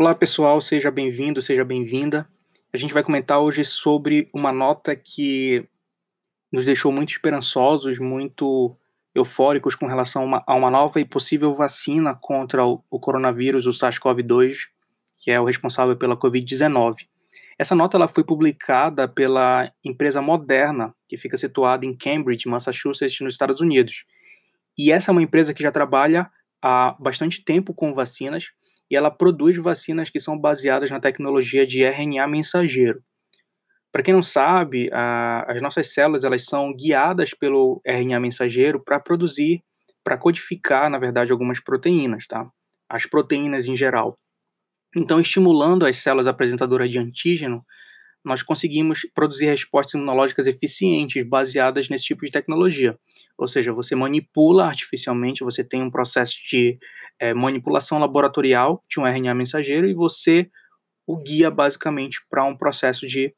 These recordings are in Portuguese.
Olá pessoal, seja bem-vindo, seja bem-vinda. A gente vai comentar hoje sobre uma nota que nos deixou muito esperançosos, muito eufóricos com relação a uma, nova e possível vacina contra o, o coronavírus, o SARS-CoV-2, que é o responsável pela Covid-19. Essa nota ela foi publicada pela empresa Moderna, que fica situada em Cambridge, Massachusetts, nos Estados Unidos. E essa é uma empresa que já trabalha há bastante tempo com vacinas e ela produz vacinas que são baseadas na tecnologia de RNA mensageiro. Para quem não sabe, a, as nossas células elas são guiadas pelo RNA mensageiro para produzir, para codificar, na verdade, algumas proteínas, tá? As proteínas em geral. Então, estimulando as células apresentadoras de antígeno, nós conseguimos produzir respostas imunológicas eficientes baseadas nesse tipo de tecnologia. Ou seja, você manipula artificialmente, você tem um processo de é, manipulação laboratorial de um RNA mensageiro e você o guia basicamente para um processo de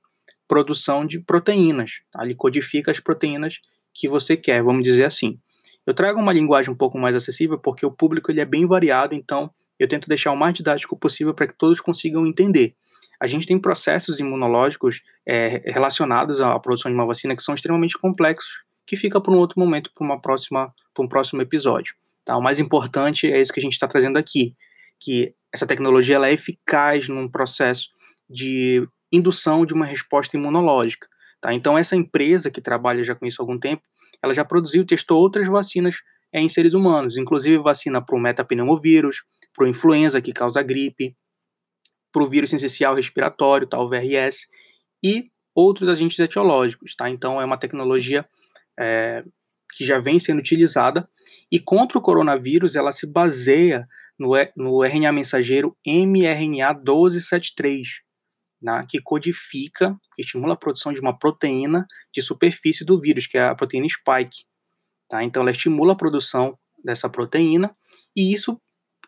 produção de proteínas. Tá? Ele codifica as proteínas que você quer, vamos dizer assim. Eu trago uma linguagem um pouco mais acessível porque o público ele é bem variado, então eu tento deixar o mais didático possível para que todos consigam entender a gente tem processos imunológicos é, relacionados à produção de uma vacina que são extremamente complexos, que fica para um outro momento, para uma próxima, para um próximo episódio. Tá? O mais importante é isso que a gente está trazendo aqui, que essa tecnologia ela é eficaz num processo de indução de uma resposta imunológica. Tá? Então essa empresa que trabalha já com isso há algum tempo, ela já produziu, testou outras vacinas é, em seres humanos, inclusive vacina para o metapneumovírus, para o influenza que causa gripe, para o vírus essencial respiratório, tá, o VRS, e outros agentes etiológicos. Tá? Então, é uma tecnologia é, que já vem sendo utilizada, e contra o coronavírus, ela se baseia no, no RNA mensageiro mRNA1273, né, que codifica, que estimula a produção de uma proteína de superfície do vírus, que é a proteína spike. Tá? Então, ela estimula a produção dessa proteína, e isso,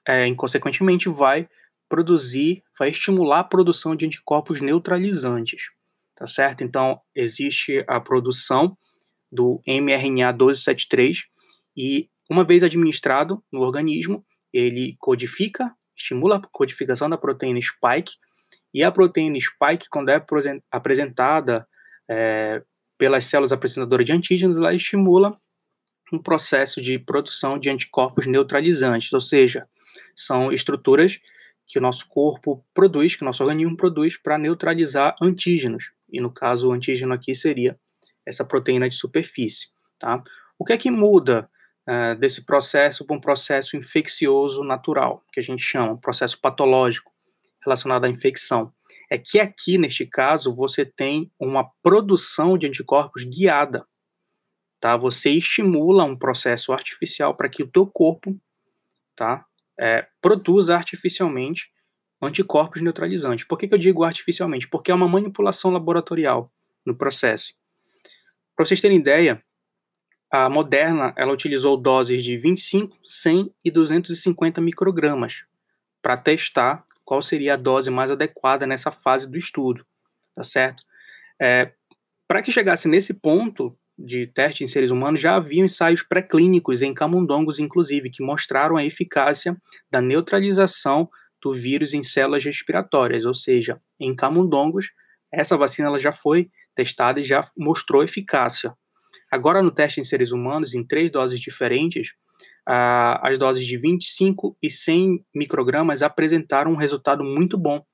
é, consequentemente, vai produzir, vai estimular a produção de anticorpos neutralizantes, tá certo? Então, existe a produção do mRNA 1273 e, uma vez administrado no organismo, ele codifica, estimula a codificação da proteína spike e a proteína spike, quando é apresentada é, pelas células apresentadoras de antígenos, ela estimula um processo de produção de anticorpos neutralizantes, ou seja, são estruturas que o nosso corpo produz, que o nosso organismo produz para neutralizar antígenos. E no caso, o antígeno aqui seria essa proteína de superfície. Tá? O que é que muda uh, desse processo para um processo infeccioso natural, que a gente chama, processo patológico relacionado à infecção? É que aqui, neste caso, você tem uma produção de anticorpos guiada. Tá? Você estimula um processo artificial para que o teu corpo tá, é, produz artificialmente anticorpos neutralizantes. Por que, que eu digo artificialmente? Porque é uma manipulação laboratorial no processo. Para vocês terem ideia, a Moderna ela utilizou doses de 25, 100 e 250 microgramas para testar qual seria a dose mais adequada nessa fase do estudo, tá certo? É, para que chegasse nesse ponto, de teste em seres humanos já haviam ensaios pré-clínicos em camundongos, inclusive, que mostraram a eficácia da neutralização do vírus em células respiratórias, ou seja, em camundongos, essa vacina ela já foi testada e já mostrou eficácia. Agora, no teste em seres humanos, em três doses diferentes, as doses de 25 e 100 microgramas apresentaram um resultado muito bom.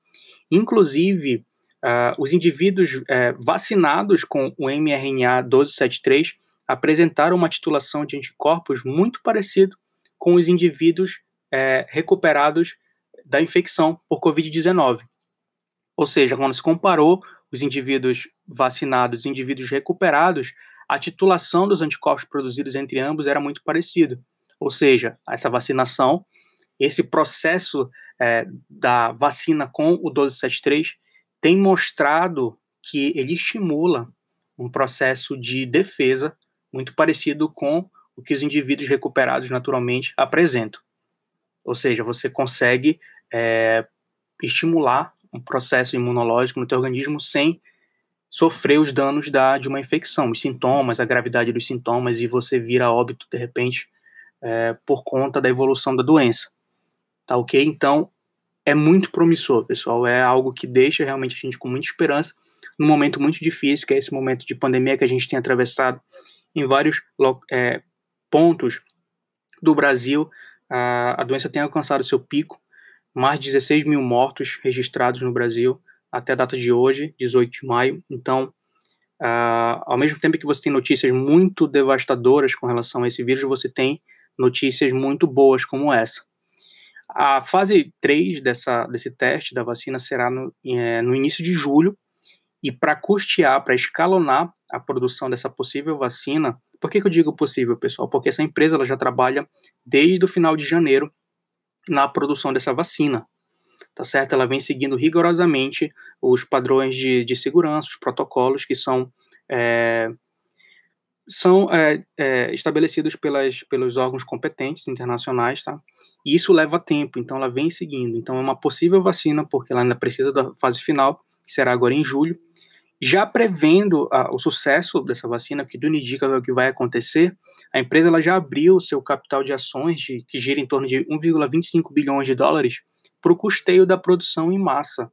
Inclusive, Uh, os indivíduos uh, vacinados com o mRNA 1273 apresentaram uma titulação de anticorpos muito parecido com os indivíduos uh, recuperados da infecção por Covid-19. Ou seja, quando se comparou os indivíduos vacinados e indivíduos recuperados, a titulação dos anticorpos produzidos entre ambos era muito parecida. Ou seja, essa vacinação, esse processo eh, da vacina com o 1273 tem mostrado que ele estimula um processo de defesa muito parecido com o que os indivíduos recuperados naturalmente apresentam. Ou seja, você consegue é, estimular um processo imunológico no teu organismo sem sofrer os danos da, de uma infecção, os sintomas, a gravidade dos sintomas, e você vira óbito de repente é, por conta da evolução da doença. Tá ok? Então, é muito promissor, pessoal. É algo que deixa realmente a gente com muita esperança num momento muito difícil, que é esse momento de pandemia que a gente tem atravessado em vários é, pontos do Brasil. A, a doença tem alcançado seu pico, mais de 16 mil mortos registrados no Brasil até a data de hoje, 18 de maio. Então, Uh, ao mesmo tempo que você tem notícias muito devastadoras com relação a esse vírus, você tem notícias muito boas como essa. A fase 3 dessa, desse teste da vacina será no, é, no início de julho, e para custear, para escalonar a produção dessa possível vacina, por que, que eu digo possível, pessoal? Porque essa empresa ela já trabalha desde o final de janeiro na produção dessa vacina tá certo? Ela vem seguindo rigorosamente os padrões de, de segurança, os protocolos que são, é, são é, é, estabelecidos pelas, pelos órgãos competentes internacionais, tá? E isso leva tempo, então ela vem seguindo. Então é uma possível vacina, porque ela ainda precisa da fase final, que será agora em julho. Já prevendo a, o sucesso dessa vacina, que tudo indica o que vai acontecer, a empresa ela já abriu seu capital de ações, de, que gira em torno de 1,25 bilhões de dólares, para o custeio da produção em massa,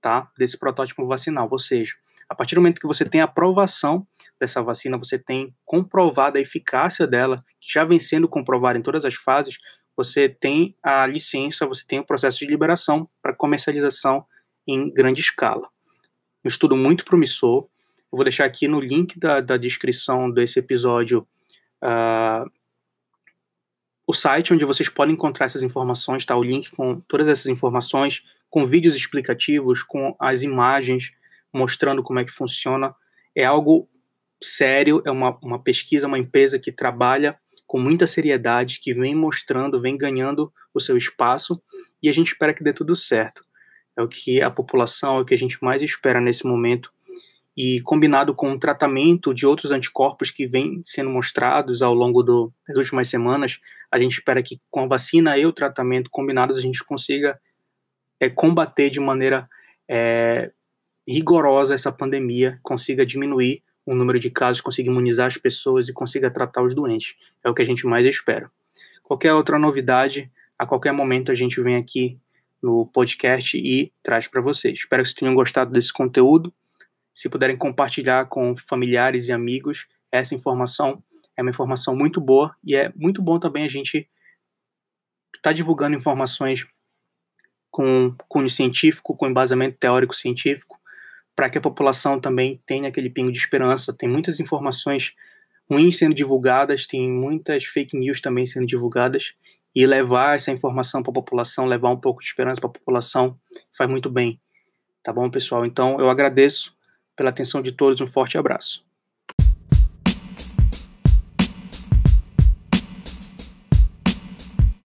tá? Desse protótipo vacinal. Ou seja, a partir do momento que você tem a aprovação dessa vacina, você tem comprovada a eficácia dela, que já vem sendo comprovada em todas as fases, você tem a licença, você tem o processo de liberação para comercialização em grande escala. Um estudo muito promissor. Eu vou deixar aqui no link da, da descrição desse episódio uh, o site onde vocês podem encontrar essas informações, tá? O link com todas essas informações, com vídeos explicativos, com as imagens mostrando como é que funciona. É algo sério, é uma, uma pesquisa, uma empresa que trabalha com muita seriedade, que vem mostrando, vem ganhando o seu espaço e a gente espera que dê tudo certo. É o que a população, é o que a gente mais espera nesse momento e combinado com o tratamento de outros anticorpos que vêm sendo mostrados ao longo do, das últimas semanas, a gente espera que com a vacina e o tratamento combinados a gente consiga é, combater de maneira é, rigorosa essa pandemia, consiga diminuir o número de casos, consiga imunizar as pessoas e consiga tratar os doentes. É o que a gente mais espera. Qualquer outra novidade, a qualquer momento a gente vem aqui no podcast e traz para vocês. Espero que vocês tenham gostado desse conteúdo se puderem compartilhar com familiares e amigos essa informação, é uma informação muito boa e é muito bom também a gente estar tá divulgando informações com cunho científico, com embasamento teórico científico, para que a população também tenha aquele pingo de esperança. Tem muitas informações ruins sendo divulgadas, tem muitas fake news também sendo divulgadas, e levar essa informação para a população, levar um pouco de esperança para a população, faz muito bem. Tá bom, pessoal? Então, eu agradeço pela atenção de todos. Um forte abraço.